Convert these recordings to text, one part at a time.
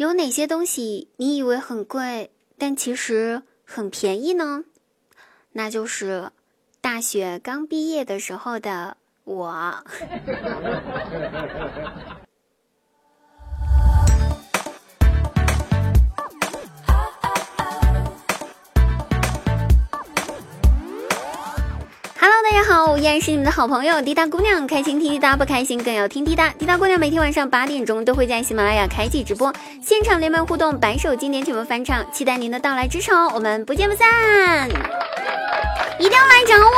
有哪些东西你以为很贵，但其实很便宜呢？那就是大学刚毕业的时候的我。大家好，我依然是你们的好朋友滴答姑娘，开心听滴答，不开心更要听滴答。滴答姑娘每天晚上八点钟都会在喜马拉雅开启直播，现场连麦互动，百首经典曲目翻唱，期待您的到来支持哦，我们不见不散，一定要来找我。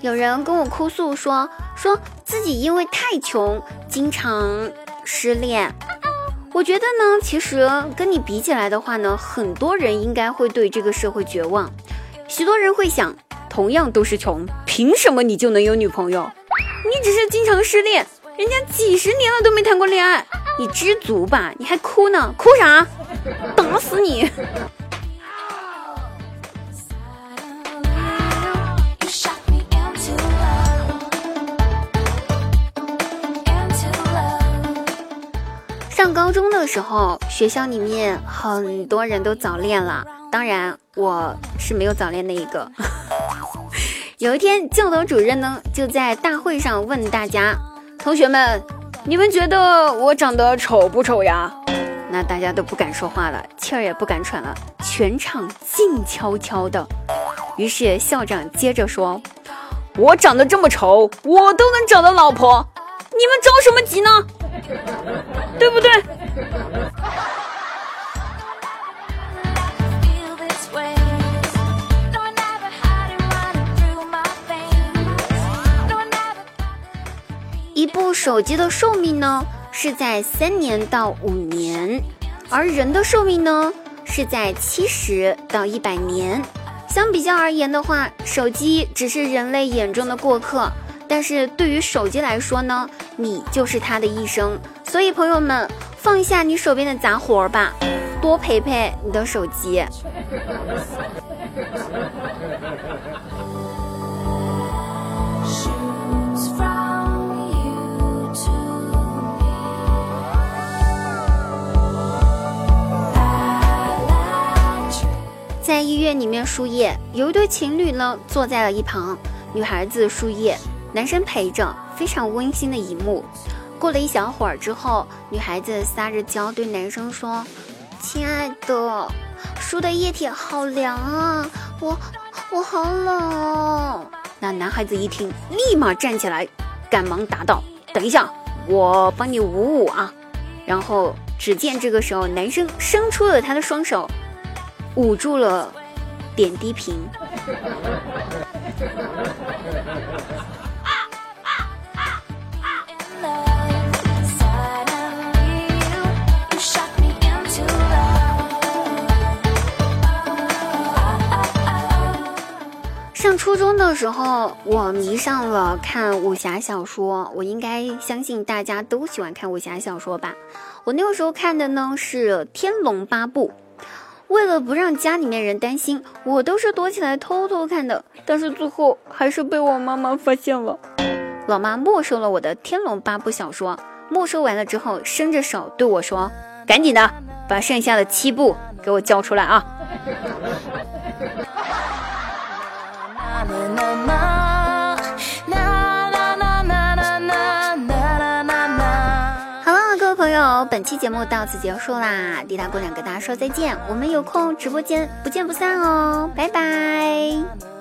有人跟我哭诉说，说自己因为太穷，经常失恋。我觉得呢，其实跟你比起来的话呢，很多人应该会对这个社会绝望。许多人会想，同样都是穷，凭什么你就能有女朋友？你只是经常失恋，人家几十年了都没谈过恋爱，你知足吧？你还哭呢？哭啥？打死你！高中的时候，学校里面很多人都早恋了，当然我是没有早恋那一个。有一天，教导主任呢就在大会上问大家：“同学们，你们觉得我长得丑不丑呀？”那大家都不敢说话了，气儿也不敢喘了，全场静悄悄的。于是校长接着说：“我长得这么丑，我都能找到老婆，你们着什么急呢？”对不对？一部手机的寿命呢是在三年到五年，而人的寿命呢是在七十到一百年。相比较而言的话，手机只是人类眼中的过客。但是对于手机来说呢，你就是他的一生。所以朋友们，放下你手边的杂活儿吧，多陪陪你的手机。在医院里面输液，有一对情侣呢坐在了一旁，女孩子输液。男生陪着，非常温馨的一幕。过了一小会儿之后，女孩子撒着娇对男生说：“亲爱的，输的液体好凉啊，我我好冷。”那男孩子一听，立马站起来，赶忙答道：“等一下，我帮你捂捂啊。”然后只见这个时候，男生伸出了他的双手，捂住了点滴瓶。上初中的时候，我迷上了看武侠小说。我应该相信大家都喜欢看武侠小说吧？我那个时候看的呢是《天龙八部》。为了不让家里面人担心，我都是躲起来偷偷看的。但是最后还是被我妈妈发现了，老妈没收了我的《天龙八部》小说。没收完了之后，伸着手对我说：“赶紧的，把剩下的七部给我交出来啊！”好了，各位朋友本期节目到此结束啦！滴答姑娘跟大家说再见，我们有空直播间不见不散哦，拜拜。